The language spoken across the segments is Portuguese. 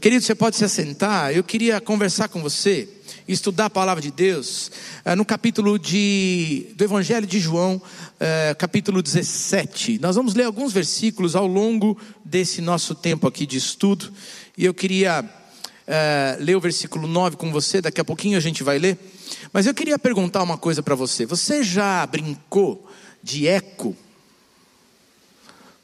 Querido, você pode se assentar. Eu queria conversar com você, estudar a palavra de Deus, eh, no capítulo de, do Evangelho de João, eh, capítulo 17. Nós vamos ler alguns versículos ao longo desse nosso tempo aqui de estudo. E eu queria eh, ler o versículo 9 com você, daqui a pouquinho a gente vai ler. Mas eu queria perguntar uma coisa para você: você já brincou de eco?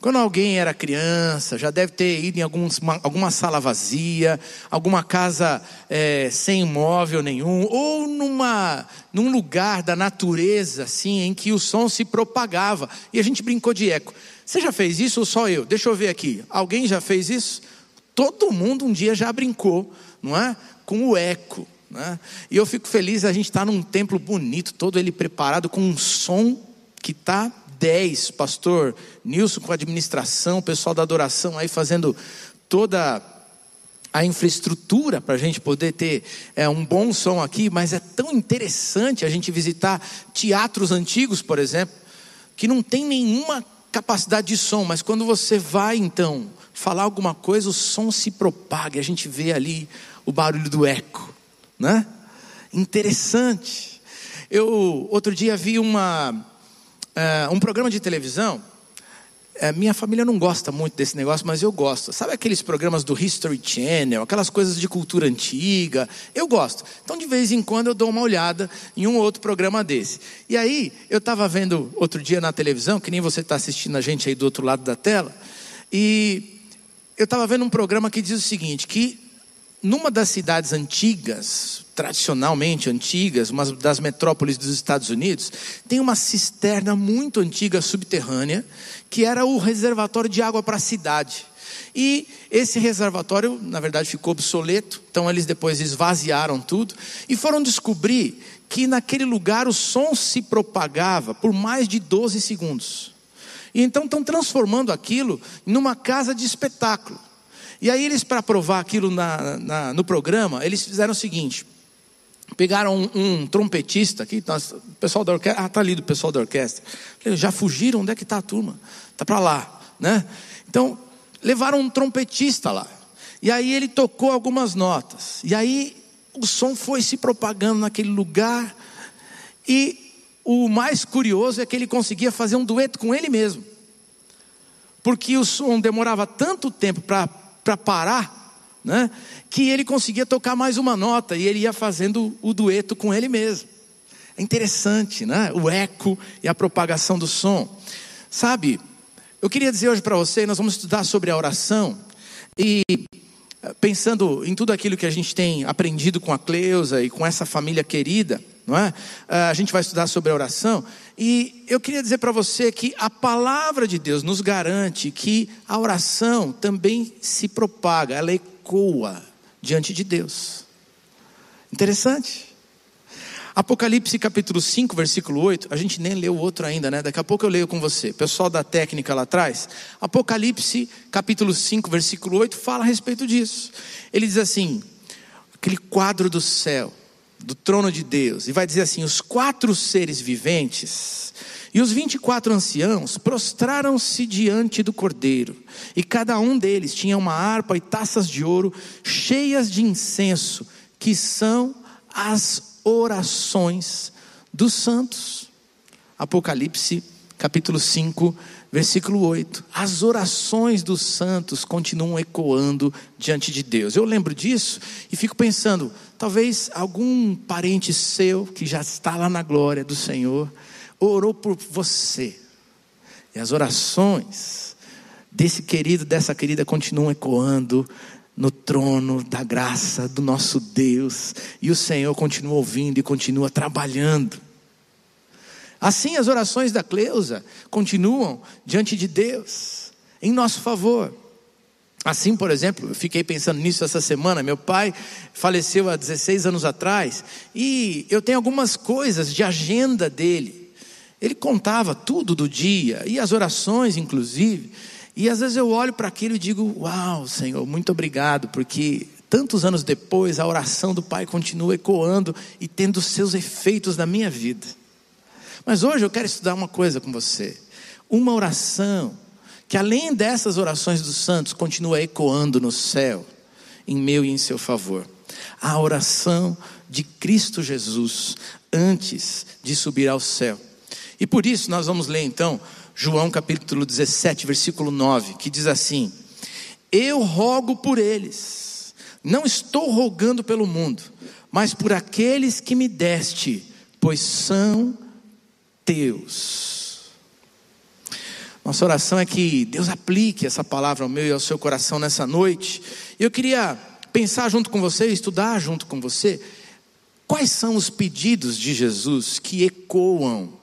Quando alguém era criança, já deve ter ido em alguns, uma, alguma sala vazia, alguma casa é, sem imóvel nenhum, ou numa, num lugar da natureza, assim, em que o som se propagava e a gente brincou de eco. Você já fez isso ou só eu? Deixa eu ver aqui. Alguém já fez isso? Todo mundo um dia já brincou, não é? Com o eco. Né? E eu fico feliz a gente estar tá num templo bonito, todo ele preparado com um som que está 10, pastor Nilson com a administração, o pessoal da adoração aí fazendo toda a infraestrutura para a gente poder ter é, um bom som aqui, mas é tão interessante a gente visitar teatros antigos, por exemplo, que não tem nenhuma capacidade de som, mas quando você vai então falar alguma coisa, o som se propaga, a gente vê ali o barulho do eco, né? Interessante. Eu outro dia vi uma uh, um programa de televisão. Uh, minha família não gosta muito desse negócio, mas eu gosto. Sabe aqueles programas do History Channel, aquelas coisas de cultura antiga? Eu gosto. Então, de vez em quando, eu dou uma olhada em um ou outro programa desse. E aí, eu estava vendo outro dia na televisão, que nem você está assistindo a gente aí do outro lado da tela, e eu estava vendo um programa que diz o seguinte: que numa das cidades antigas, tradicionalmente antigas, uma das metrópoles dos Estados Unidos, tem uma cisterna muito antiga subterrânea, que era o reservatório de água para a cidade. E esse reservatório, na verdade, ficou obsoleto, então eles depois esvaziaram tudo e foram descobrir que naquele lugar o som se propagava por mais de 12 segundos. E então estão transformando aquilo numa casa de espetáculo. E aí eles, para provar aquilo na, na, no programa, eles fizeram o seguinte: pegaram um, um trompetista aqui, o pessoal da orquestra, ah, está ali do pessoal da orquestra. Já fugiram, onde é que está a turma? Está para lá, né? Então, levaram um trompetista lá. E aí ele tocou algumas notas. E aí o som foi se propagando naquele lugar. E o mais curioso é que ele conseguia fazer um dueto com ele mesmo. Porque o som demorava tanto tempo para para parar, né? que ele conseguia tocar mais uma nota e ele ia fazendo o dueto com ele mesmo. É interessante, né? O eco e a propagação do som. Sabe, eu queria dizer hoje para você, nós vamos estudar sobre a oração e pensando em tudo aquilo que a gente tem aprendido com a Cleusa e com essa família querida, não é? Ah, a gente vai estudar sobre a oração e eu queria dizer para você que a palavra de Deus nos garante que a oração também se propaga, ela ecoa diante de Deus. Interessante. Apocalipse capítulo 5, versículo 8, a gente nem leu o outro ainda, né? Daqui a pouco eu leio com você. Pessoal da técnica lá atrás. Apocalipse capítulo 5, versículo 8 fala a respeito disso. Ele diz assim: aquele quadro do céu, do trono de Deus, e vai dizer assim: os quatro seres viventes e os vinte e quatro anciãos prostraram-se diante do cordeiro, e cada um deles tinha uma harpa e taças de ouro cheias de incenso, que são as orações dos santos. Apocalipse capítulo 5, versículo 8. As orações dos santos continuam ecoando diante de Deus. Eu lembro disso e fico pensando, talvez algum parente seu que já está lá na glória do Senhor orou por você. E as orações desse querido, dessa querida continuam ecoando no trono da graça do nosso Deus, e o Senhor continua ouvindo e continua trabalhando. Assim as orações da Cleusa continuam diante de Deus, em nosso favor. Assim, por exemplo, eu fiquei pensando nisso essa semana. Meu pai faleceu há 16 anos atrás e eu tenho algumas coisas de agenda dele. Ele contava tudo do dia e as orações, inclusive. E às vezes eu olho para aquilo e digo: Uau, Senhor, muito obrigado, porque tantos anos depois a oração do Pai continua ecoando e tendo seus efeitos na minha vida. Mas hoje eu quero estudar uma coisa com você: uma oração que além dessas orações dos santos continua ecoando no céu em meu e em seu favor. A oração de Cristo Jesus antes de subir ao céu. E por isso nós vamos ler então João capítulo 17, versículo 9, que diz assim: Eu rogo por eles, não estou rogando pelo mundo, mas por aqueles que me deste, pois são teus. Nossa oração é que Deus aplique essa palavra ao meu e ao seu coração nessa noite. Eu queria pensar junto com você, estudar junto com você, quais são os pedidos de Jesus que ecoam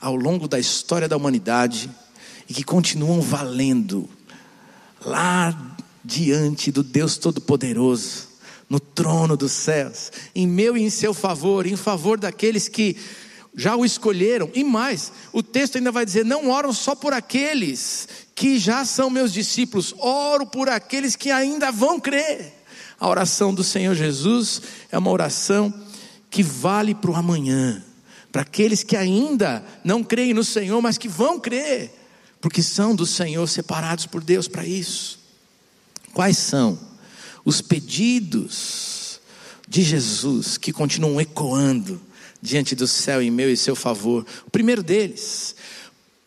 ao longo da história da humanidade e que continuam valendo lá diante do Deus Todo-Poderoso, no trono dos céus, em meu e em seu favor, em favor daqueles que já o escolheram, e mais, o texto ainda vai dizer: não oram só por aqueles que já são meus discípulos, oro por aqueles que ainda vão crer. A oração do Senhor Jesus é uma oração que vale para o amanhã, para aqueles que ainda não creem no Senhor, mas que vão crer, porque são do Senhor, separados por Deus para isso. Quais são os pedidos de Jesus que continuam ecoando? Diante do céu em meu e seu favor. O primeiro deles,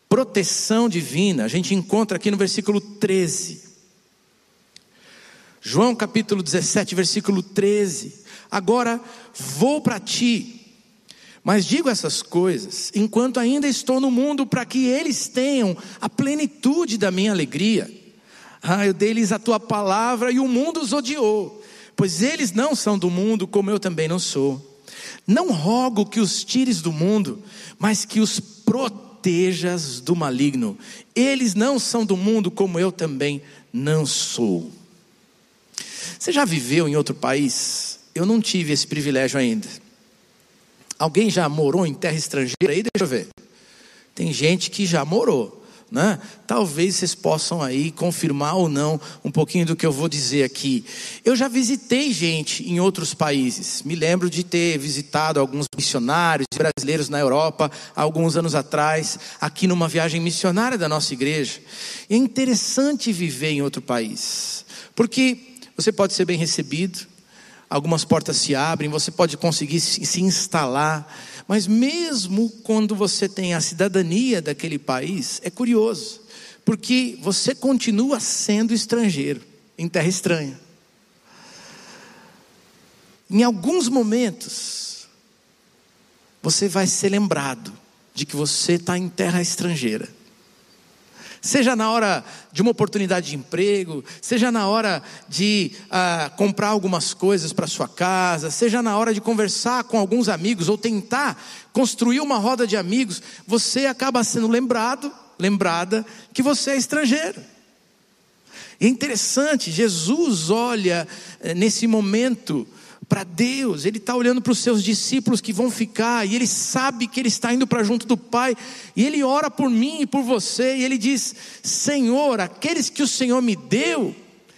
proteção divina, a gente encontra aqui no versículo 13. João capítulo 17, versículo 13. Agora vou para ti, mas digo essas coisas enquanto ainda estou no mundo, para que eles tenham a plenitude da minha alegria. Ah, eu dei-lhes a tua palavra e o mundo os odiou, pois eles não são do mundo, como eu também não sou. Não rogo que os tires do mundo, mas que os protejas do maligno. Eles não são do mundo, como eu também não sou. Você já viveu em outro país? Eu não tive esse privilégio ainda. Alguém já morou em terra estrangeira aí? Deixa eu ver. Tem gente que já morou né? Talvez vocês possam aí confirmar ou não um pouquinho do que eu vou dizer aqui. Eu já visitei gente em outros países. Me lembro de ter visitado alguns missionários brasileiros na Europa alguns anos atrás, aqui numa viagem missionária da nossa igreja. E é interessante viver em outro país, porque você pode ser bem recebido, algumas portas se abrem, você pode conseguir se instalar mas mesmo quando você tem a cidadania daquele país, é curioso, porque você continua sendo estrangeiro em terra estranha. Em alguns momentos, você vai ser lembrado de que você está em terra estrangeira seja na hora de uma oportunidade de emprego, seja na hora de ah, comprar algumas coisas para sua casa, seja na hora de conversar com alguns amigos ou tentar construir uma roda de amigos, você acaba sendo lembrado, lembrada que você é estrangeiro. É interessante, Jesus olha eh, nesse momento para Deus, Ele está olhando para os seus discípulos que vão ficar, e Ele sabe que Ele está indo para junto do Pai, e Ele ora por mim e por você, e Ele diz: Senhor, aqueles que o Senhor me deu,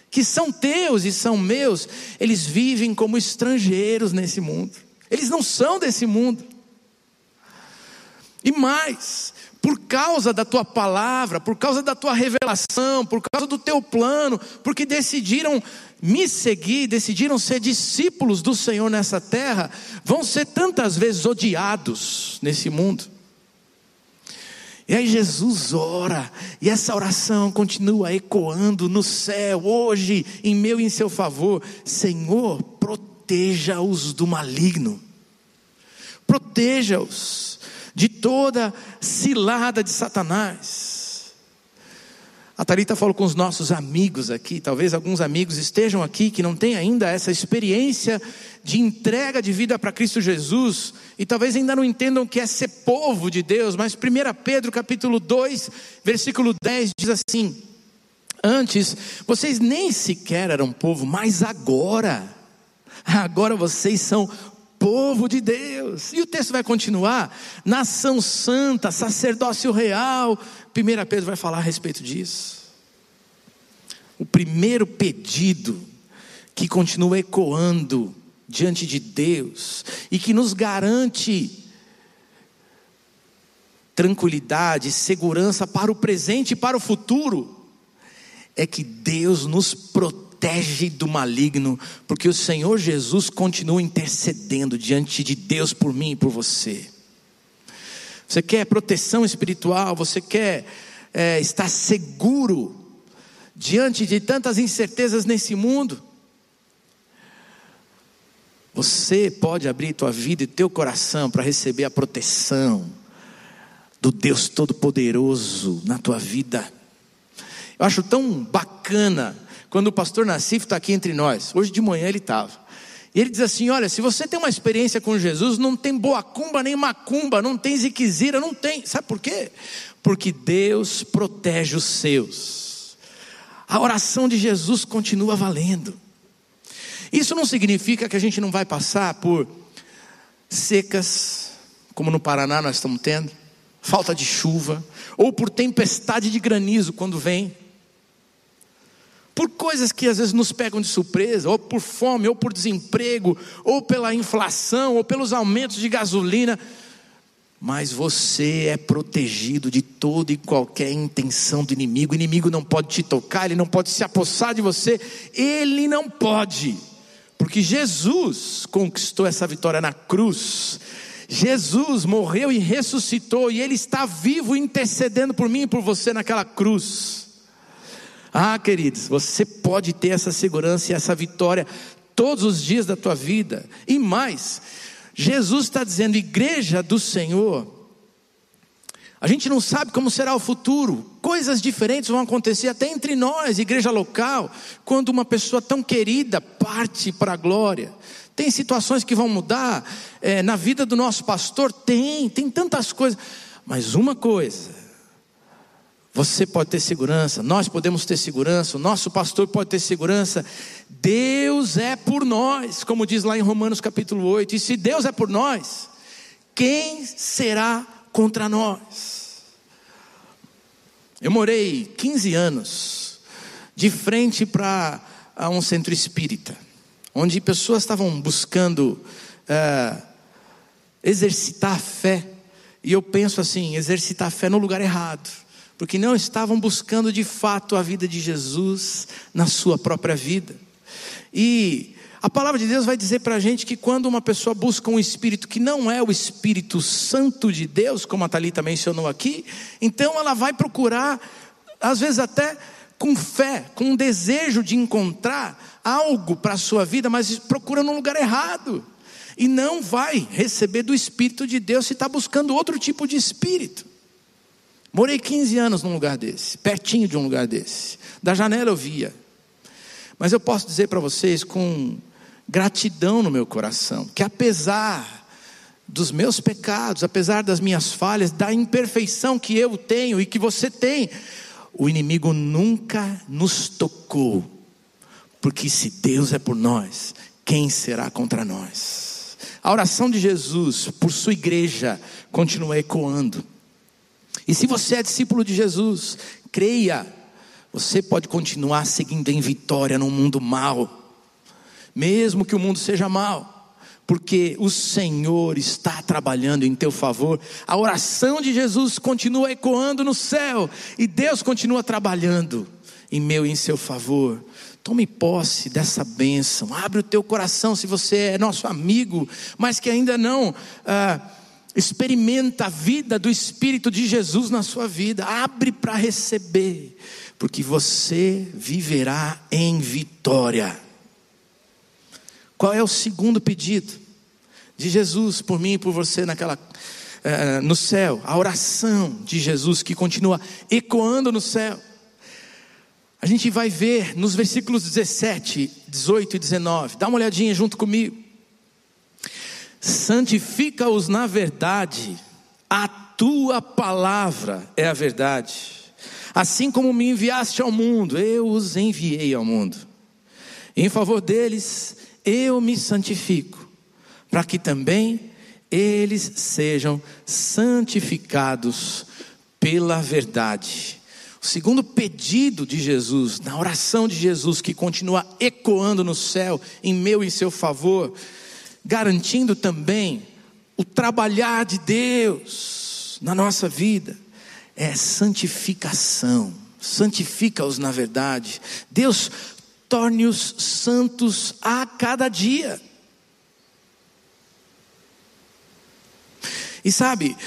que são teus e são meus, eles vivem como estrangeiros nesse mundo, eles não são desse mundo. E mais, por causa da tua palavra, por causa da tua revelação, por causa do teu plano, porque decidiram me seguir, decidiram ser discípulos do Senhor nessa terra, vão ser tantas vezes odiados nesse mundo. E aí Jesus ora, e essa oração continua ecoando no céu, hoje, em meu e em seu favor: Senhor, proteja-os do maligno, proteja-os de toda cilada de Satanás. A Thalita falou com os nossos amigos aqui, talvez alguns amigos estejam aqui que não têm ainda essa experiência de entrega de vida para Cristo Jesus e talvez ainda não entendam o que é ser povo de Deus, mas 1 Pedro capítulo 2, versículo 10 diz assim: Antes vocês nem sequer eram povo, mas agora, agora vocês são povo de Deus. E o texto vai continuar: nação santa, sacerdócio real, 1 Pedro vai falar a respeito disso. O primeiro pedido que continua ecoando diante de Deus e que nos garante tranquilidade, segurança para o presente e para o futuro, é que Deus nos protege do maligno, porque o Senhor Jesus continua intercedendo diante de Deus por mim e por você. Você quer proteção espiritual, você quer é, estar seguro diante de tantas incertezas nesse mundo? Você pode abrir tua vida e teu coração para receber a proteção do Deus Todo-Poderoso na tua vida. Eu acho tão bacana quando o pastor Nassif está aqui entre nós. Hoje de manhã ele estava. Ele diz assim: Olha, se você tem uma experiência com Jesus, não tem boa cumba nem macumba, não tem ziquezira, não tem. Sabe por quê? Porque Deus protege os seus. A oração de Jesus continua valendo. Isso não significa que a gente não vai passar por secas, como no Paraná nós estamos tendo, falta de chuva, ou por tempestade de granizo quando vem, por coisas que às vezes nos pegam de surpresa, ou por fome, ou por desemprego, ou pela inflação, ou pelos aumentos de gasolina. Mas você é protegido de toda e qualquer intenção do inimigo. O inimigo não pode te tocar, ele não pode se apossar de você, ele não pode. Porque Jesus conquistou essa vitória na cruz. Jesus morreu e ressuscitou, e Ele está vivo intercedendo por mim e por você naquela cruz. Ah, queridos, você pode ter essa segurança e essa vitória todos os dias da tua vida. E mais, Jesus está dizendo, igreja do Senhor, a gente não sabe como será o futuro. Coisas diferentes vão acontecer até entre nós, igreja local, quando uma pessoa tão querida parte para a glória. Tem situações que vão mudar é, na vida do nosso pastor? Tem, tem tantas coisas. Mas uma coisa, você pode ter segurança, nós podemos ter segurança, o nosso pastor pode ter segurança. Deus é por nós, como diz lá em Romanos capítulo 8. E se Deus é por nós, quem será contra nós. Eu morei 15 anos de frente para um centro espírita, onde pessoas estavam buscando uh, exercitar a fé, e eu penso assim: exercitar a fé no lugar errado, porque não estavam buscando de fato a vida de Jesus na sua própria vida. E a palavra de Deus vai dizer para a gente que quando uma pessoa busca um espírito que não é o Espírito Santo de Deus, como a Thalita mencionou aqui, então ela vai procurar, às vezes até com fé, com um desejo de encontrar algo para a sua vida, mas procura no lugar errado. E não vai receber do Espírito de Deus se está buscando outro tipo de espírito. Morei 15 anos num lugar desse, pertinho de um lugar desse. Da janela eu via. Mas eu posso dizer para vocês com gratidão no meu coração, que apesar dos meus pecados, apesar das minhas falhas, da imperfeição que eu tenho e que você tem, o inimigo nunca nos tocou, porque se Deus é por nós, quem será contra nós? A oração de Jesus por sua igreja continua ecoando. E se você é discípulo de Jesus, creia, você pode continuar seguindo em vitória num mundo mau mesmo que o mundo seja mal, porque o Senhor está trabalhando em teu favor. A oração de Jesus continua ecoando no céu e Deus continua trabalhando em meu e em seu favor. Tome posse dessa bênção. Abre o teu coração se você é nosso amigo, mas que ainda não ah, experimenta a vida do Espírito de Jesus na sua vida. Abre para receber, porque você viverá em vitória. Qual é o segundo pedido de Jesus por mim e por você naquela uh, no céu? A oração de Jesus que continua ecoando no céu. A gente vai ver nos versículos 17, 18 e 19. Dá uma olhadinha junto comigo. Santifica-os na verdade. A tua palavra é a verdade. Assim como me enviaste ao mundo, eu os enviei ao mundo. Em favor deles, eu me santifico, para que também eles sejam santificados pela verdade. O segundo pedido de Jesus, na oração de Jesus, que continua ecoando no céu, em meu e seu favor, garantindo também o trabalhar de Deus na nossa vida, é santificação. Santifica-os na verdade. Deus torne-os santos a cada dia. E sabe,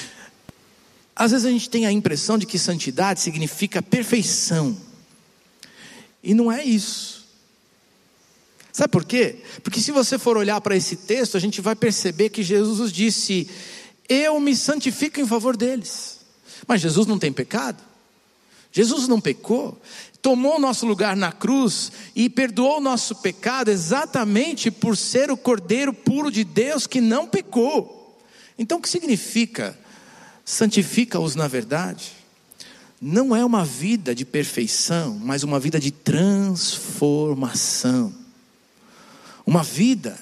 às vezes a gente tem a impressão de que santidade significa perfeição. E não é isso. Sabe por quê? Porque se você for olhar para esse texto, a gente vai perceber que Jesus disse: Eu me santifico em favor deles. Mas Jesus não tem pecado. Jesus não pecou. Tomou o nosso lugar na cruz e perdoou o nosso pecado exatamente por ser o Cordeiro puro de Deus que não pecou. Então o que significa santifica-os na verdade, não é uma vida de perfeição, mas uma vida de transformação. Uma vida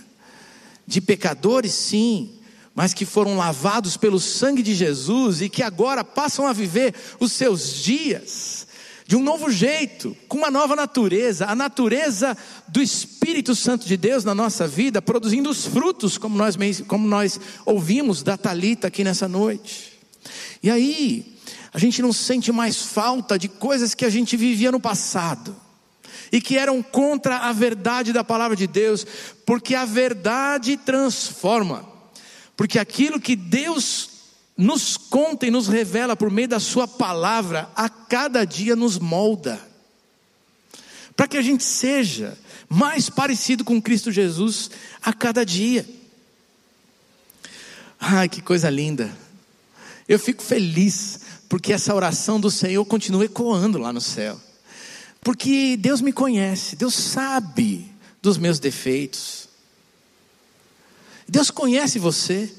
de pecadores, sim, mas que foram lavados pelo sangue de Jesus e que agora passam a viver os seus dias de um novo jeito, com uma nova natureza, a natureza do Espírito Santo de Deus na nossa vida, produzindo os frutos, como nós, como nós ouvimos da Talita aqui nessa noite. E aí, a gente não sente mais falta de coisas que a gente vivia no passado e que eram contra a verdade da palavra de Deus, porque a verdade transforma. Porque aquilo que Deus nos conta e nos revela por meio da Sua palavra, a cada dia nos molda, para que a gente seja mais parecido com Cristo Jesus a cada dia. Ai, que coisa linda! Eu fico feliz porque essa oração do Senhor continua ecoando lá no céu. Porque Deus me conhece, Deus sabe dos meus defeitos. Deus conhece você.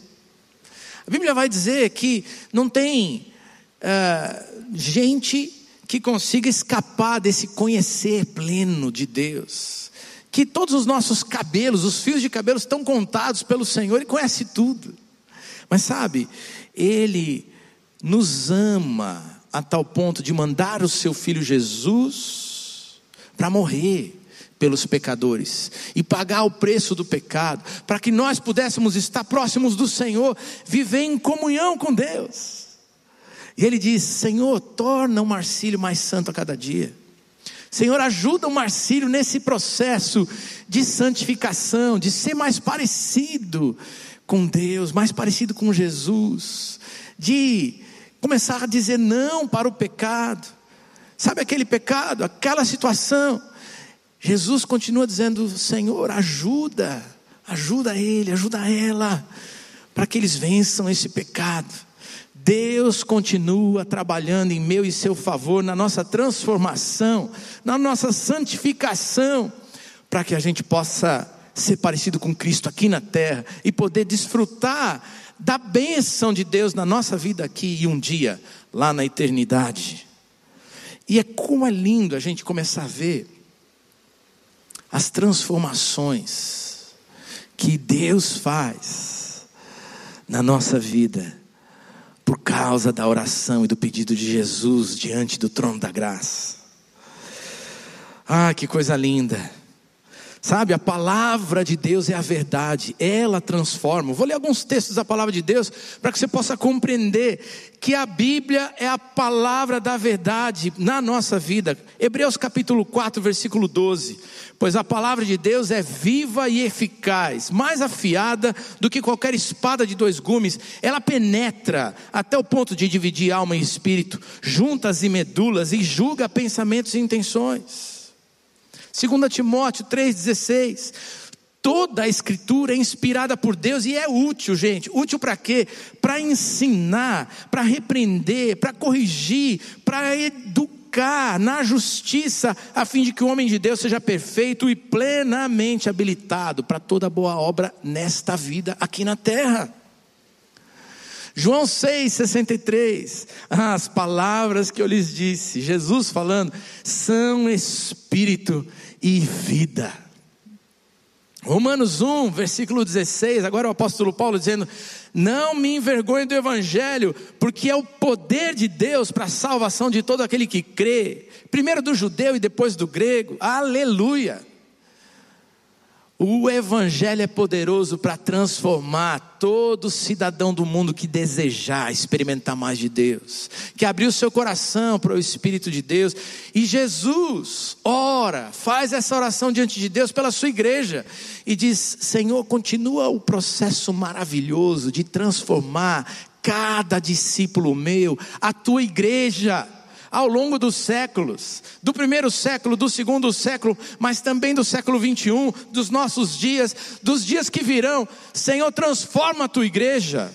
A Bíblia vai dizer que não tem uh, gente que consiga escapar desse conhecer pleno de Deus. Que todos os nossos cabelos, os fios de cabelo estão contados pelo Senhor e conhece tudo. Mas sabe, Ele nos ama a tal ponto de mandar o seu filho Jesus para morrer pelos pecadores e pagar o preço do pecado, para que nós pudéssemos estar próximos do Senhor, viver em comunhão com Deus. E ele diz: Senhor, torna o Marcílio mais santo a cada dia. Senhor, ajuda o Marcílio nesse processo de santificação, de ser mais parecido com Deus, mais parecido com Jesus, de começar a dizer não para o pecado. Sabe aquele pecado, aquela situação? Jesus continua dizendo: Senhor, ajuda, ajuda ele, ajuda ela, para que eles vençam esse pecado. Deus continua trabalhando em meu e seu favor, na nossa transformação, na nossa santificação, para que a gente possa ser parecido com Cristo aqui na terra e poder desfrutar da bênção de Deus na nossa vida aqui e um dia lá na eternidade. E é como é lindo a gente começar a ver as transformações que Deus faz na nossa vida por causa da oração e do pedido de Jesus diante do trono da graça. Ah, que coisa linda! Sabe, a palavra de Deus é a verdade, ela transforma. vou ler alguns textos da palavra de Deus para que você possa compreender que a Bíblia é a palavra da verdade na nossa vida. Hebreus capítulo 4, versículo 12. Pois a palavra de Deus é viva e eficaz, mais afiada do que qualquer espada de dois gumes. Ela penetra até o ponto de dividir alma e espírito, juntas e medulas, e julga pensamentos e intenções. 2 Timóteo 3,16. Toda a escritura é inspirada por Deus e é útil, gente. Útil para quê? Para ensinar, para repreender, para corrigir, para educar na justiça, a fim de que o homem de Deus seja perfeito e plenamente habilitado para toda boa obra nesta vida aqui na terra. João 6,63, as palavras que eu lhes disse, Jesus falando, são espírito e vida. Romanos 1, versículo 16, agora o apóstolo Paulo dizendo: Não me envergonhe do evangelho, porque é o poder de Deus para a salvação de todo aquele que crê, primeiro do judeu e depois do grego, aleluia. O Evangelho é poderoso para transformar todo cidadão do mundo que desejar experimentar mais de Deus, que abriu seu coração para o Espírito de Deus. E Jesus ora, faz essa oração diante de Deus pela sua igreja e diz: Senhor, continua o processo maravilhoso de transformar cada discípulo meu, a tua igreja ao longo dos séculos, do primeiro século, do segundo século, mas também do século 21, dos nossos dias, dos dias que virão. Senhor, transforma a tua igreja.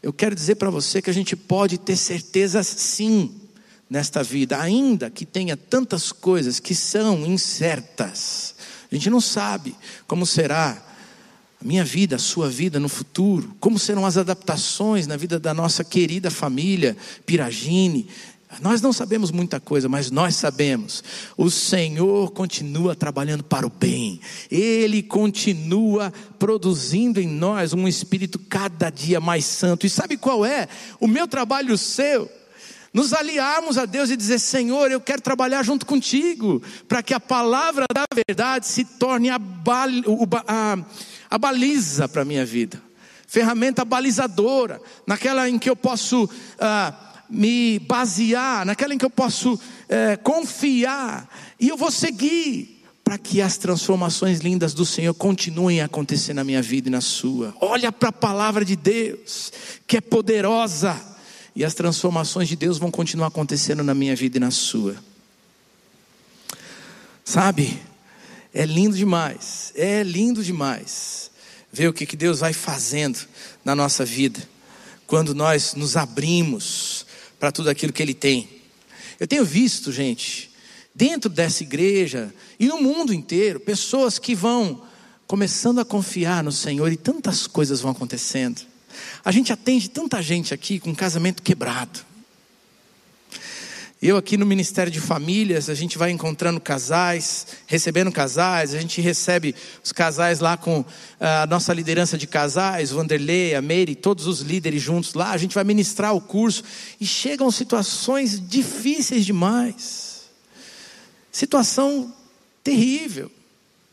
Eu quero dizer para você que a gente pode ter certeza sim nesta vida, ainda que tenha tantas coisas que são incertas. A gente não sabe como será a minha vida, a sua vida no futuro, como serão as adaptações na vida da nossa querida família Piragine, nós não sabemos muita coisa, mas nós sabemos. O Senhor continua trabalhando para o bem. Ele continua produzindo em nós um espírito cada dia mais santo. E sabe qual é? O meu trabalho o seu. Nos aliarmos a Deus e dizer: Senhor, eu quero trabalhar junto contigo, para que a palavra da verdade se torne a, a, a baliza para a minha vida, ferramenta balizadora, naquela em que eu posso. Ah, me basear, naquela em que eu posso é, confiar, e eu vou seguir, para que as transformações lindas do Senhor continuem a acontecer na minha vida e na sua. Olha para a palavra de Deus, que é poderosa, e as transformações de Deus vão continuar acontecendo na minha vida e na sua. Sabe, é lindo demais, é lindo demais ver o que, que Deus vai fazendo na nossa vida, quando nós nos abrimos para tudo aquilo que ele tem. Eu tenho visto, gente, dentro dessa igreja e no mundo inteiro, pessoas que vão começando a confiar no Senhor e tantas coisas vão acontecendo. A gente atende tanta gente aqui com casamento quebrado. Eu aqui no Ministério de Famílias, a gente vai encontrando casais, recebendo casais, a gente recebe os casais lá com ah, a nossa liderança de casais, Vanderlei, a Mary, todos os líderes juntos lá, a gente vai ministrar o curso e chegam situações difíceis demais. Situação terrível.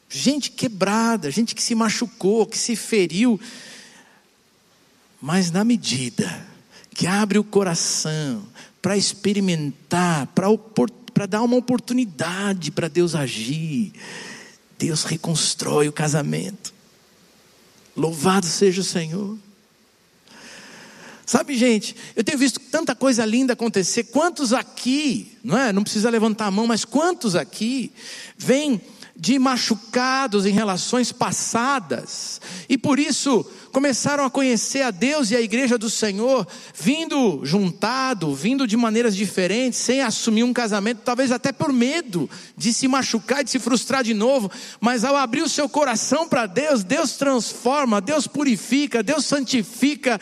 Gente quebrada, gente que se machucou, que se feriu. Mas na medida que abre o coração, para experimentar, para dar uma oportunidade para Deus agir. Deus reconstrói o casamento. Louvado seja o Senhor. Sabe, gente, eu tenho visto tanta coisa linda acontecer. Quantos aqui, não é? Não precisa levantar a mão, mas quantos aqui vêm de machucados em relações passadas e por isso começaram a conhecer a Deus e a igreja do Senhor, vindo juntado, vindo de maneiras diferentes, sem assumir um casamento, talvez até por medo de se machucar, de se frustrar de novo, mas ao abrir o seu coração para Deus, Deus transforma, Deus purifica, Deus santifica.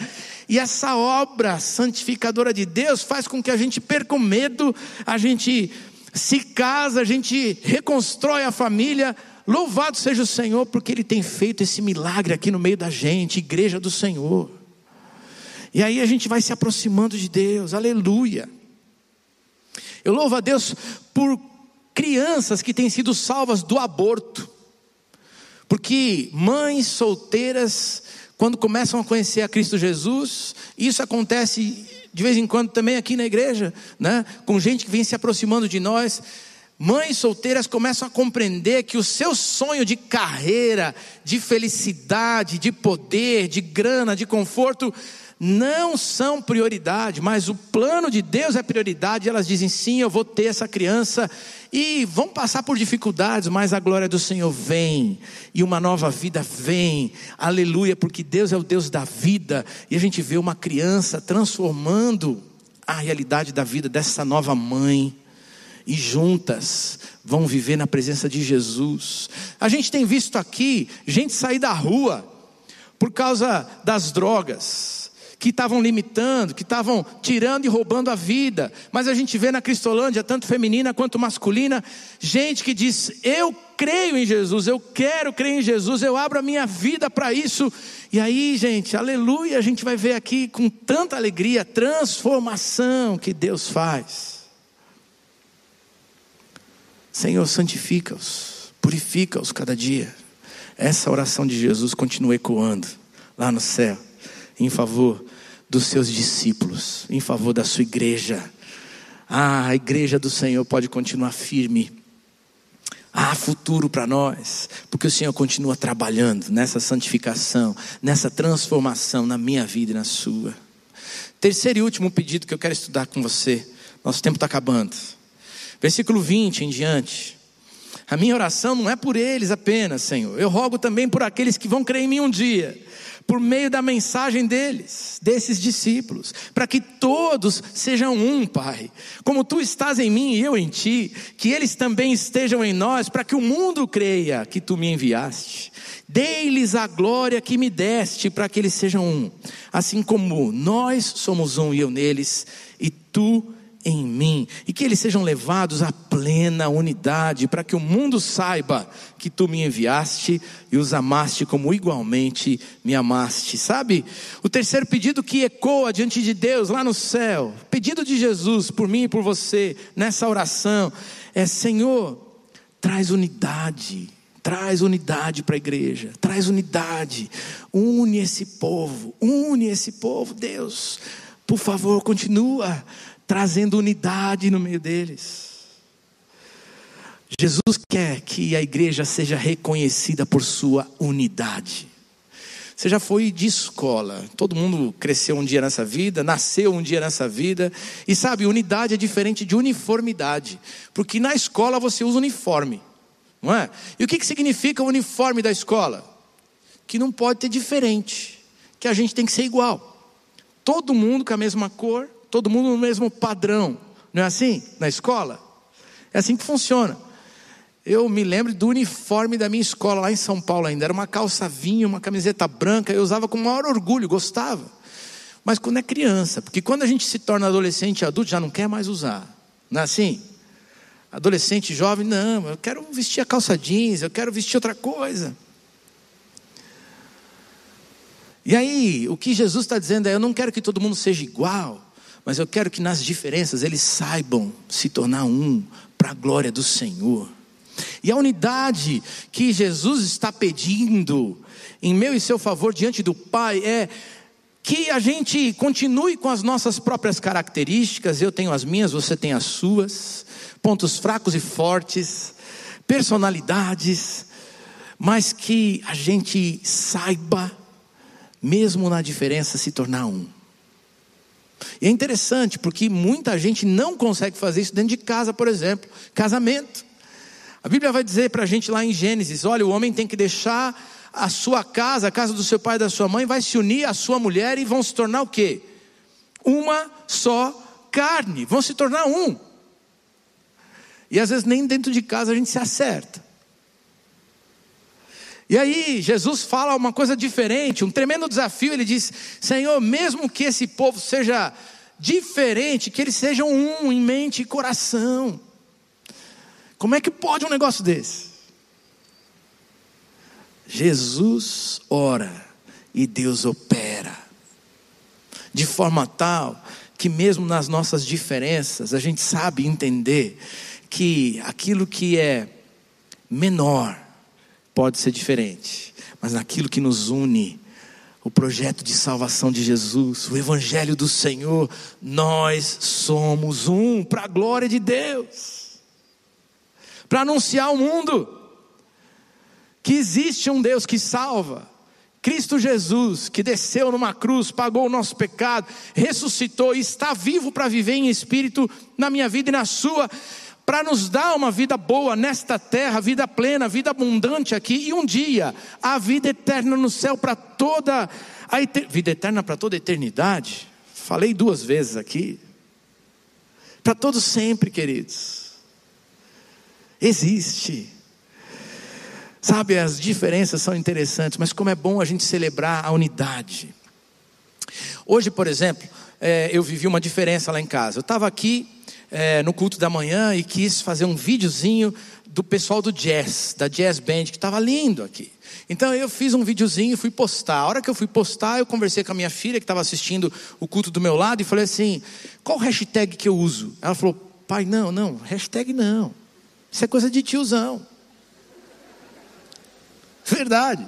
E essa obra santificadora de Deus faz com que a gente perca o medo, a gente se casa, a gente reconstrói a família, Louvado seja o Senhor, porque Ele tem feito esse milagre aqui no meio da gente, igreja do Senhor. E aí a gente vai se aproximando de Deus, aleluia. Eu louvo a Deus por crianças que têm sido salvas do aborto, porque mães solteiras, quando começam a conhecer a Cristo Jesus, isso acontece de vez em quando também aqui na igreja, né? com gente que vem se aproximando de nós, Mães solteiras começam a compreender que o seu sonho de carreira, de felicidade, de poder, de grana, de conforto, não são prioridade, mas o plano de Deus é prioridade. Elas dizem: sim, eu vou ter essa criança, e vão passar por dificuldades, mas a glória do Senhor vem, e uma nova vida vem, aleluia, porque Deus é o Deus da vida, e a gente vê uma criança transformando a realidade da vida dessa nova mãe e juntas vão viver na presença de Jesus. A gente tem visto aqui gente sair da rua por causa das drogas, que estavam limitando, que estavam tirando e roubando a vida. Mas a gente vê na Cristolândia, tanto feminina quanto masculina, gente que diz: Eu creio em Jesus, eu quero crer em Jesus, eu abro a minha vida para isso. E aí, gente, aleluia, a gente vai ver aqui com tanta alegria a transformação que Deus faz. Senhor, santifica-os, purifica-os cada dia. essa oração de Jesus continua ecoando lá no céu, em favor dos seus discípulos, em favor da sua igreja. Ah, a igreja do Senhor pode continuar firme. Há futuro para nós, porque o Senhor continua trabalhando nessa santificação, nessa transformação na minha vida e na sua. Terceiro e último pedido que eu quero estudar com você, nosso tempo está acabando. Versículo 20 em diante. A minha oração não é por eles apenas, Senhor. Eu rogo também por aqueles que vão crer em mim um dia, por meio da mensagem deles, desses discípulos, para que todos sejam um, Pai. Como tu estás em mim e eu em ti, que eles também estejam em nós, para que o mundo creia que tu me enviaste. Dei-lhes a glória que me deste, para que eles sejam um, assim como nós somos um e eu neles, e tu em mim, e que eles sejam levados à plena unidade, para que o mundo saiba que tu me enviaste e os amaste como igualmente me amaste. Sabe? O terceiro pedido que ecoa diante de Deus lá no céu, pedido de Jesus por mim e por você nessa oração, é: Senhor, traz unidade. Traz unidade para a igreja, traz unidade, une esse povo, une esse povo, Deus, por favor, continua trazendo unidade no meio deles. Jesus quer que a igreja seja reconhecida por sua unidade. Você já foi de escola, todo mundo cresceu um dia nessa vida, nasceu um dia nessa vida, e sabe, unidade é diferente de uniformidade, porque na escola você usa uniforme, não é? E o que, que significa o uniforme da escola? Que não pode ter diferente, que a gente tem que ser igual, todo mundo com a mesma cor, todo mundo no mesmo padrão. Não é assim na escola? É assim que funciona. Eu me lembro do uniforme da minha escola lá em São Paulo ainda. Era uma calça vinho, uma camiseta branca. Eu usava com o maior orgulho, gostava. Mas quando é criança, porque quando a gente se torna adolescente e adulto, já não quer mais usar. Não é assim? Adolescente, jovem, não, eu quero vestir a calça jeans, eu quero vestir outra coisa. E aí, o que Jesus está dizendo é: eu não quero que todo mundo seja igual, mas eu quero que nas diferenças eles saibam se tornar um para a glória do Senhor. E a unidade que Jesus está pedindo em meu e seu favor diante do Pai é que a gente continue com as nossas próprias características, eu tenho as minhas, você tem as suas, pontos fracos e fortes, personalidades, mas que a gente saiba, mesmo na diferença, se tornar um. E é interessante porque muita gente não consegue fazer isso dentro de casa, por exemplo, casamento. A Bíblia vai dizer para a gente lá em Gênesis: olha, o homem tem que deixar a sua casa, a casa do seu pai e da sua mãe, vai se unir à sua mulher e vão se tornar o quê? Uma só carne, vão se tornar um. E às vezes nem dentro de casa a gente se acerta. E aí, Jesus fala uma coisa diferente, um tremendo desafio. Ele diz: Senhor, mesmo que esse povo seja diferente, que eles sejam um em mente e coração. Como é que pode um negócio desse? Jesus ora e Deus opera, de forma tal que, mesmo nas nossas diferenças, a gente sabe entender que aquilo que é menor, pode ser diferente, mas naquilo que nos une, o projeto de salvação de Jesus, o Evangelho do Senhor, nós somos um para a glória de Deus, para anunciar ao mundo que existe um Deus que salva. Cristo Jesus, que desceu numa cruz, pagou o nosso pecado, ressuscitou e está vivo para viver em espírito na minha vida e na sua para nos dar uma vida boa nesta terra, vida plena, vida abundante aqui, e um dia a vida eterna no céu para toda a eter... vida eterna para toda a eternidade. Falei duas vezes aqui. Para todos sempre, queridos. Existe. Sabe, as diferenças são interessantes, mas como é bom a gente celebrar a unidade. Hoje, por exemplo, é, eu vivi uma diferença lá em casa. Eu estava aqui é, no culto da manhã e quis fazer um videozinho do pessoal do jazz, da jazz band, que estava lindo aqui. Então eu fiz um videozinho e fui postar. A hora que eu fui postar, eu conversei com a minha filha que estava assistindo o culto do meu lado e falei assim: qual hashtag que eu uso? Ela falou: pai, não, não, hashtag não. Isso é coisa de tiozão. verdade.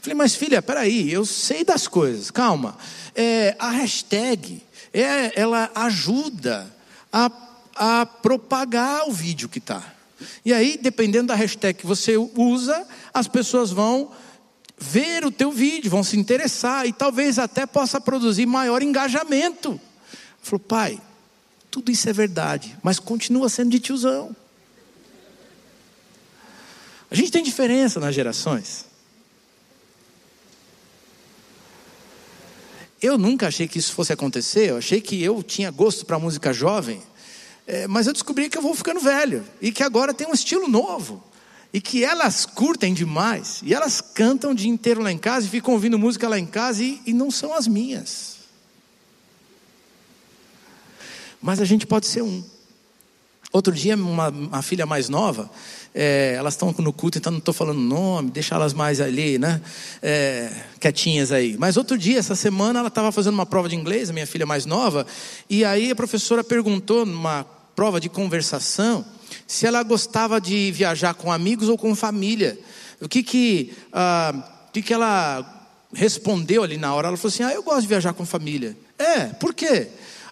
Falei, mas filha, peraí, eu sei das coisas, calma. É, a hashtag, é, ela ajuda a, a propagar o vídeo que está. E aí, dependendo da hashtag que você usa, as pessoas vão ver o teu vídeo, vão se interessar e talvez até possa produzir maior engajamento. Falou, pai, tudo isso é verdade, mas continua sendo de tiozão. A gente tem diferença nas gerações. Eu nunca achei que isso fosse acontecer, eu achei que eu tinha gosto para música jovem, é, mas eu descobri que eu vou ficando velho e que agora tem um estilo novo e que elas curtem demais, e elas cantam o dia inteiro lá em casa e ficam ouvindo música lá em casa e, e não são as minhas. Mas a gente pode ser um. Outro dia, uma, uma filha mais nova, é, elas estão no culto, então não estou falando nome, deixa elas mais ali, né? É, quietinhas aí. Mas outro dia, essa semana, ela estava fazendo uma prova de inglês, a minha filha mais nova, e aí a professora perguntou numa prova de conversação se ela gostava de viajar com amigos ou com família. O que que, ah, o que, que ela respondeu ali na hora? Ela falou assim: Ah, eu gosto de viajar com família. É, por quê?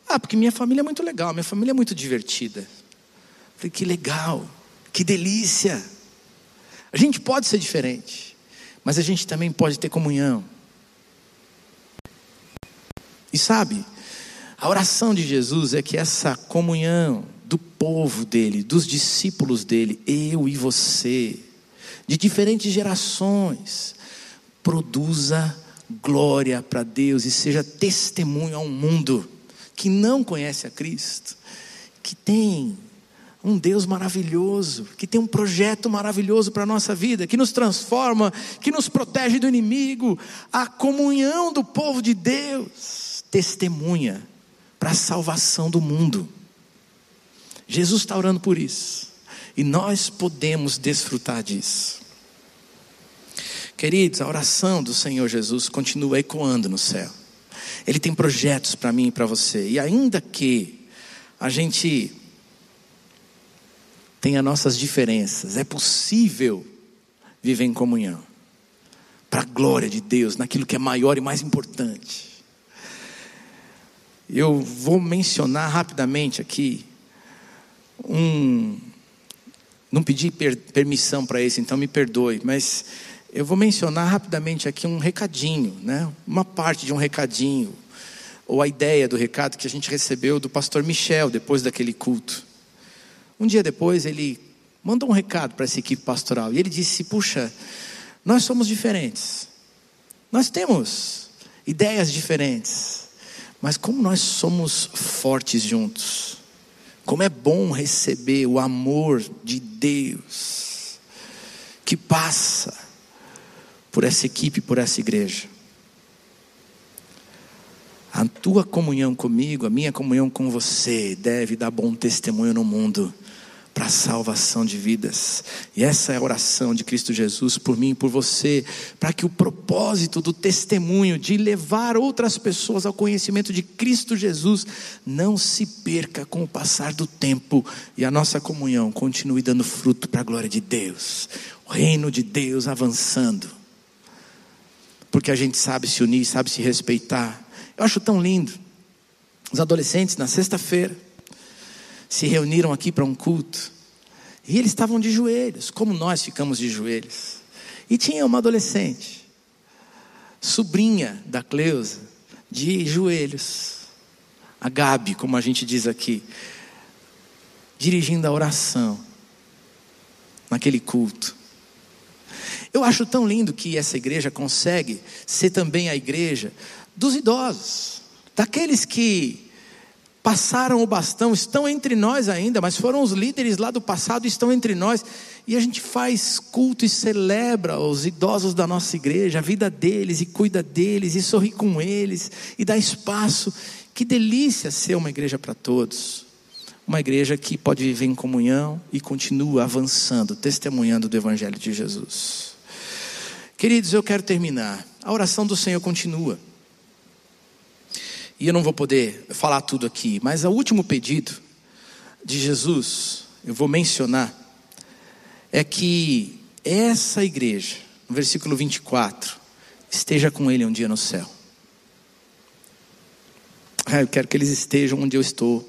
Ah, porque minha família é muito legal, minha família é muito divertida. Falei: Que legal, que delícia. A gente pode ser diferente, mas a gente também pode ter comunhão. E sabe, a oração de Jesus é que essa comunhão do povo dele, dos discípulos dele, eu e você, de diferentes gerações, produza glória para Deus e seja testemunho ao mundo que não conhece a Cristo, que tem um Deus maravilhoso, que tem um projeto maravilhoso para a nossa vida, que nos transforma, que nos protege do inimigo, a comunhão do povo de Deus, testemunha para a salvação do mundo. Jesus está orando por isso. E nós podemos desfrutar disso. Queridos, a oração do Senhor Jesus continua ecoando no céu. Ele tem projetos para mim e para você. E ainda que a gente tenha nossas diferenças, é possível viver em comunhão. Para a glória de Deus, naquilo que é maior e mais importante. Eu vou mencionar rapidamente aqui um. Não pedi per, permissão para esse, então me perdoe, mas eu vou mencionar rapidamente aqui um recadinho, né? uma parte de um recadinho, ou a ideia do recado que a gente recebeu do pastor Michel depois daquele culto. Um dia depois ele mandou um recado para essa equipe pastoral e ele disse: Puxa, nós somos diferentes, nós temos ideias diferentes, mas como nós somos fortes juntos. Como é bom receber o amor de Deus que passa por essa equipe, por essa igreja. A tua comunhão comigo, a minha comunhão com você, deve dar bom testemunho no mundo para a salvação de vidas. E essa é a oração de Cristo Jesus por mim e por você, para que o propósito do testemunho de levar outras pessoas ao conhecimento de Cristo Jesus não se perca com o passar do tempo e a nossa comunhão continue dando fruto para a glória de Deus. O reino de Deus avançando. Porque a gente sabe se unir, sabe se respeitar. Eu acho tão lindo. Os adolescentes na sexta-feira se reuniram aqui para um culto. E eles estavam de joelhos, como nós ficamos de joelhos. E tinha uma adolescente, sobrinha da Cleusa, de joelhos. A Gabi, como a gente diz aqui, dirigindo a oração naquele culto. Eu acho tão lindo que essa igreja consegue ser também a igreja dos idosos, daqueles que passaram o bastão, estão entre nós ainda, mas foram os líderes lá do passado, estão entre nós. E a gente faz culto e celebra os idosos da nossa igreja, a vida deles, e cuida deles, e sorri com eles, e dá espaço. Que delícia ser uma igreja para todos. Uma igreja que pode viver em comunhão e continua avançando, testemunhando do Evangelho de Jesus. Queridos, eu quero terminar. A oração do Senhor continua. E eu não vou poder falar tudo aqui, mas o último pedido de Jesus, eu vou mencionar, é que essa igreja, no versículo 24, esteja com ele um dia no céu. Ah, eu quero que eles estejam onde eu estou,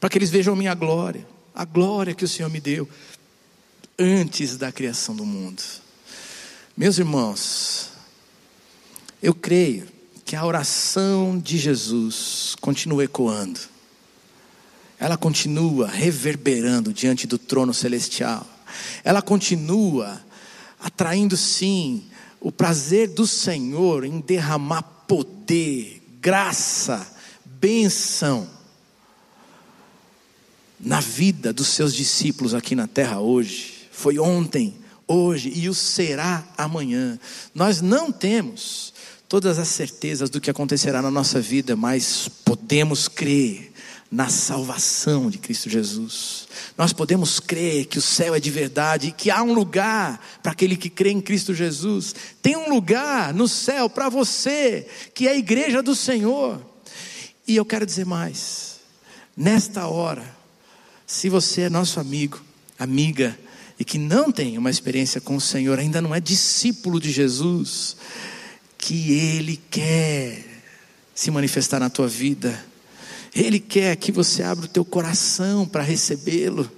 para que eles vejam a minha glória, a glória que o Senhor me deu antes da criação do mundo. Meus irmãos, eu creio que a oração de Jesus continua ecoando, ela continua reverberando diante do trono celestial, ela continua atraindo sim o prazer do Senhor em derramar poder, graça, bênção na vida dos seus discípulos aqui na terra hoje. Foi ontem, hoje e o será amanhã. Nós não temos todas as certezas do que acontecerá na nossa vida, mas podemos crer na salvação de Cristo Jesus. Nós podemos crer que o céu é de verdade e que há um lugar para aquele que crê em Cristo Jesus. Tem um lugar no céu para você, que é a igreja do Senhor. E eu quero dizer mais. Nesta hora, se você é nosso amigo, amiga, e que não tem uma experiência com o Senhor, ainda não é discípulo de Jesus, que Ele quer se manifestar na tua vida. Ele quer que você abra o teu coração para recebê-lo.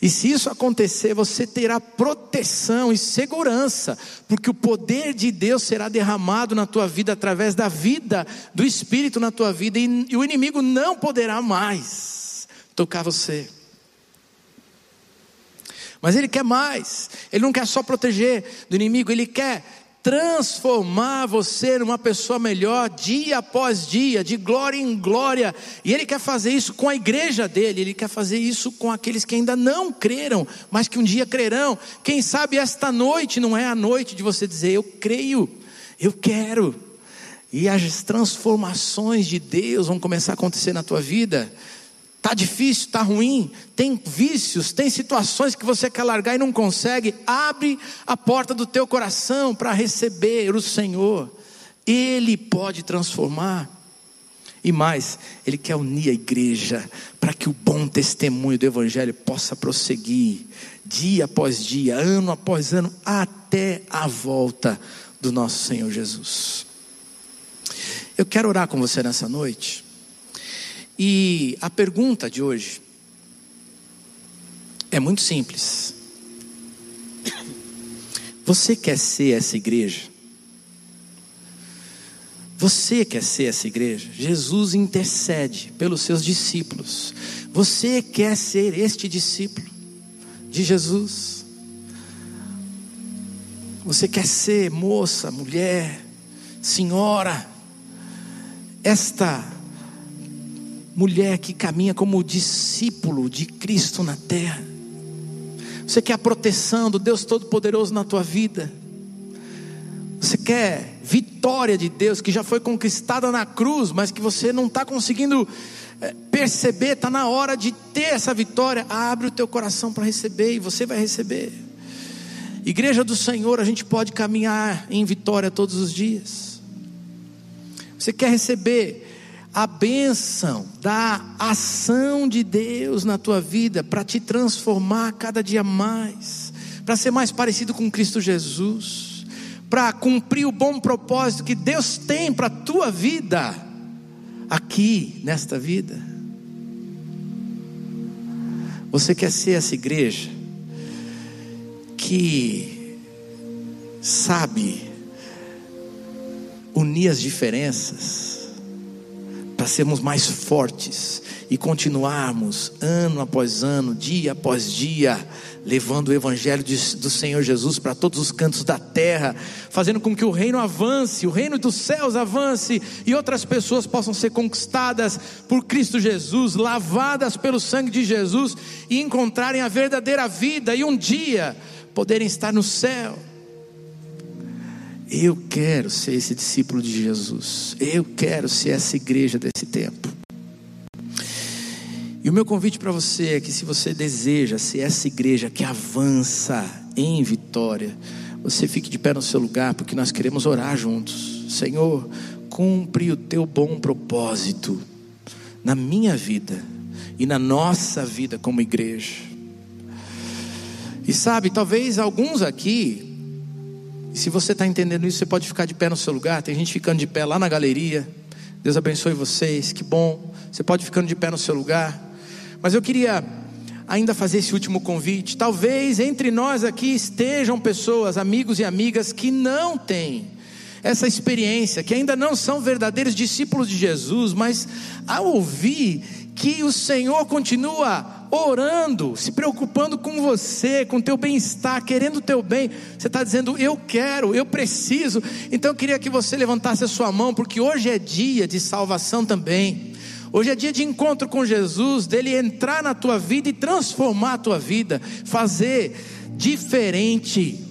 E se isso acontecer, você terá proteção e segurança, porque o poder de Deus será derramado na tua vida através da vida do Espírito na tua vida, e, o inimigo não poderá mais tocar você. Mas ele quer mais, ele não quer só proteger do inimigo, ele quer transformar você numa pessoa melhor dia após dia, de glória em glória. E Ele quer fazer isso com a igreja dele, Ele quer fazer isso com aqueles que ainda não creram, mas que um dia crerão. Quem sabe esta noite não é a noite de você dizer: Eu creio, eu quero. E as transformações de Deus vão começar a acontecer na tua vida. Está difícil, está ruim, tem vícios, tem situações que você quer largar e não consegue. Abre a porta do teu coração para receber o Senhor. Ele pode transformar. E mais, Ele quer unir a igreja para que o bom testemunho do Evangelho possa prosseguir, dia após dia, ano após ano, até a volta do nosso Senhor Jesus. Eu quero orar com você nessa noite. E a pergunta de hoje é muito simples. Você quer ser essa igreja? Você quer ser essa igreja? Jesus intercede pelos seus discípulos. Você quer ser este discípulo de Jesus? Você quer ser moça, mulher, senhora, esta mulher que caminha como discípulo de Cristo na terra. Você quer a proteção do Deus Todo-Poderoso na tua vida. Você quer vitória de Deus que já foi conquistada na cruz, mas que você não está conseguindo eh, perceber, está na hora de ter essa vitória. Abre o teu coração para receber e você vai receber. Igreja do Senhor, a gente pode caminhar em vitória todos os dias. Você quer receber a bênção da ação de Deus na tua vida para te transformar cada dia mais, para ser mais parecido com Cristo Jesus, para cumprir o bom propósito que Deus tem para a tua vida, aqui, nesta vida. Você quer ser essa igreja que sabe unir as diferenças, para sermos mais fortes e continuarmos ano após ano, dia após dia, levando o Evangelho de, do Senhor Jesus para todos os cantos da terra, fazendo com que o reino avance, o reino dos céus avance e outras pessoas possam ser conquistadas por Cristo Jesus, lavadas pelo sangue de Jesus e encontrarem a verdadeira vida e um dia poderem estar no céu. Eu quero ser esse discípulo de Jesus. Eu quero ser essa igreja desse tempo. E o meu convite para você é que, se você deseja ser essa igreja que avança em vitória, você fique de pé no seu lugar, porque nós queremos orar juntos. Senhor, cumpre o teu bom propósito na minha vida e na nossa vida como igreja. E sabe, talvez alguns aqui E se você está entendendo isso, você pode ficar de pé no seu lugar. Tem gente ficando de pé lá na galeria. Deus abençoe vocês, que bom. Você pode ficando de pé no seu lugar. Mas eu queria ainda fazer esse último convite. Talvez entre nós aqui estejam pessoas, amigos e amigas, que não têm essa experiência, que ainda não são verdadeiros discípulos de Jesus, mas ao ouvir que o Senhor continua orando, se preocupando com você, com teu bem-estar, querendo o teu bem, você está dizendo, eu quero, eu preciso. Então eu queria que você levantasse a sua mão, porque hoje é dia de salvação também. Hoje é dia de encontro com Jesus, dele entrar na tua vida e transformar a tua vida, fazer diferente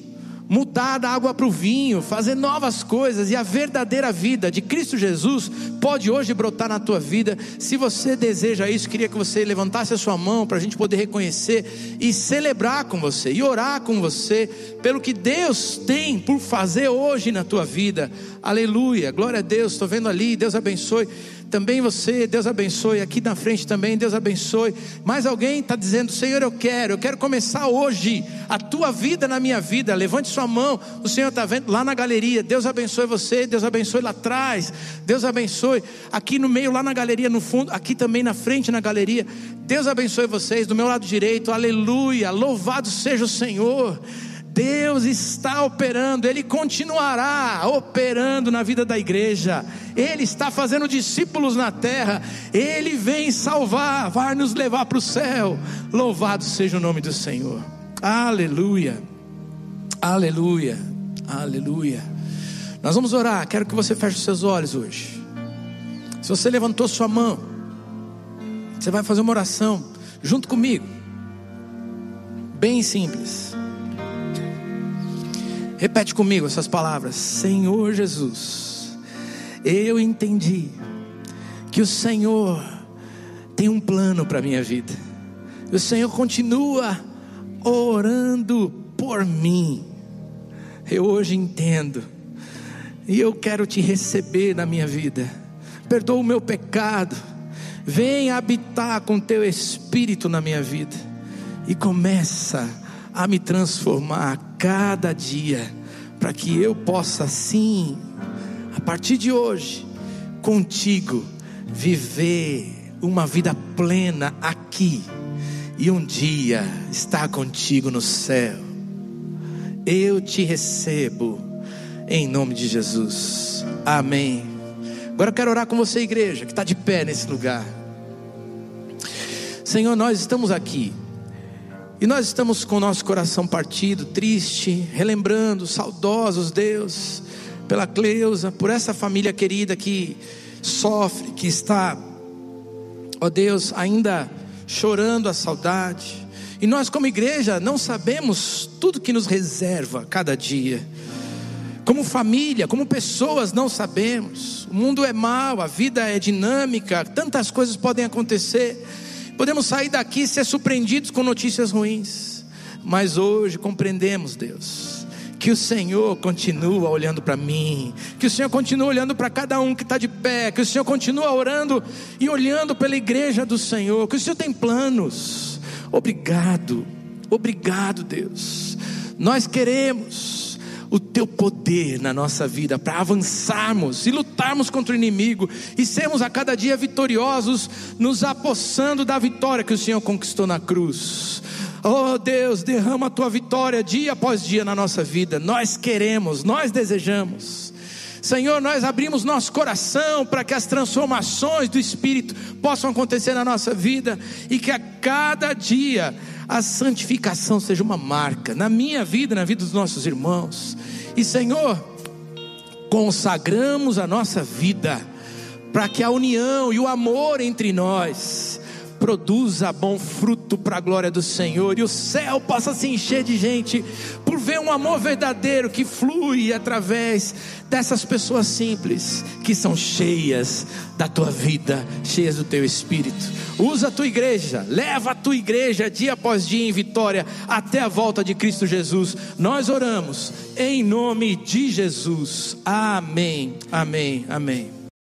mudar da água para o vinho, fazer novas coisas, e a verdadeira vida de Cristo Jesus pode hoje brotar na tua vida. Se você deseja isso, queria que você levantasse a sua mão para a gente poder reconhecer e celebrar com você, e orar com você, pelo que Deus tem por fazer hoje na tua vida. Aleluia, glória a Deus, estou vendo ali, Deus abençoe. Também você, Deus abençoe. Aqui na frente também, Deus abençoe. Mais alguém está dizendo: Senhor, eu quero, eu quero começar hoje a tua vida na minha vida. Levante sua mão. O Senhor está vendo lá na galeria. Deus abençoe você. Deus abençoe lá atrás. Deus abençoe aqui no meio, lá na galeria, no fundo. Aqui também na frente, na galeria. Deus abençoe vocês. Do meu lado direito, aleluia. Louvado seja o Senhor. Deus está operando, Ele continuará operando na vida da igreja, Ele está fazendo discípulos na terra, Ele vem salvar, vai nos levar para o céu. Louvado seja o nome do Senhor, aleluia, aleluia, aleluia. Nós vamos orar, quero que você feche os seus olhos hoje. Se você levantou sua mão, você vai fazer uma oração junto comigo, bem simples. Repete comigo essas palavras: Senhor Jesus, eu entendi que o Senhor tem um plano para a minha vida. O Senhor continua orando por mim. Eu hoje entendo. E eu quero te receber na minha vida. Perdoa o meu pecado. Vem habitar com teu espírito na minha vida. E começa a me transformar cada dia, para que eu possa sim, a partir de hoje, contigo, viver uma vida plena aqui e um dia estar contigo no céu. Eu te recebo em nome de Jesus. Amém. Agora eu quero orar com você, igreja, que está de pé nesse lugar. Senhor, nós estamos aqui e nós estamos com o nosso coração partido, triste, relembrando, saudosos, Deus, pela Cleusa, por essa família querida que sofre, que está, ó Deus, ainda chorando a saudade. E nós, como igreja, não sabemos tudo que nos reserva cada dia. Como família, como pessoas, não sabemos. O mundo é mau, a vida é dinâmica, tantas coisas podem acontecer. Podemos sair daqui e ser surpreendidos com notícias ruins, mas hoje compreendemos, Deus, que o Senhor continua olhando para mim, que o Senhor continua olhando para cada um que está de pé, que o Senhor continua orando e olhando pela igreja do Senhor, que o Senhor tem planos. Obrigado, obrigado, Deus. Nós queremos o teu poder na nossa vida para avançarmos e lutarmos contra o inimigo e sermos a cada dia vitoriosos, nos apossando da vitória que o Senhor conquistou na cruz. Oh Deus, derrama a tua vitória dia após dia na nossa vida. Nós queremos, nós desejamos. Senhor, nós abrimos nosso coração para que as transformações do Espírito possam acontecer na nossa vida e que a cada dia a santificação seja uma marca na minha vida, na vida dos nossos irmãos. E Senhor, consagramos a nossa vida para que a união e o amor entre nós produza bom fruto para a glória do Senhor e o céu possa se encher de gente por ver um amor verdadeiro que flui através dessas pessoas simples que são cheias da tua vida, cheias do teu espírito. Usa a tua igreja, leva a tua igreja dia após dia em vitória até a volta de Cristo Jesus. Nós oramos em nome de Jesus. Amém. Amém. Amém.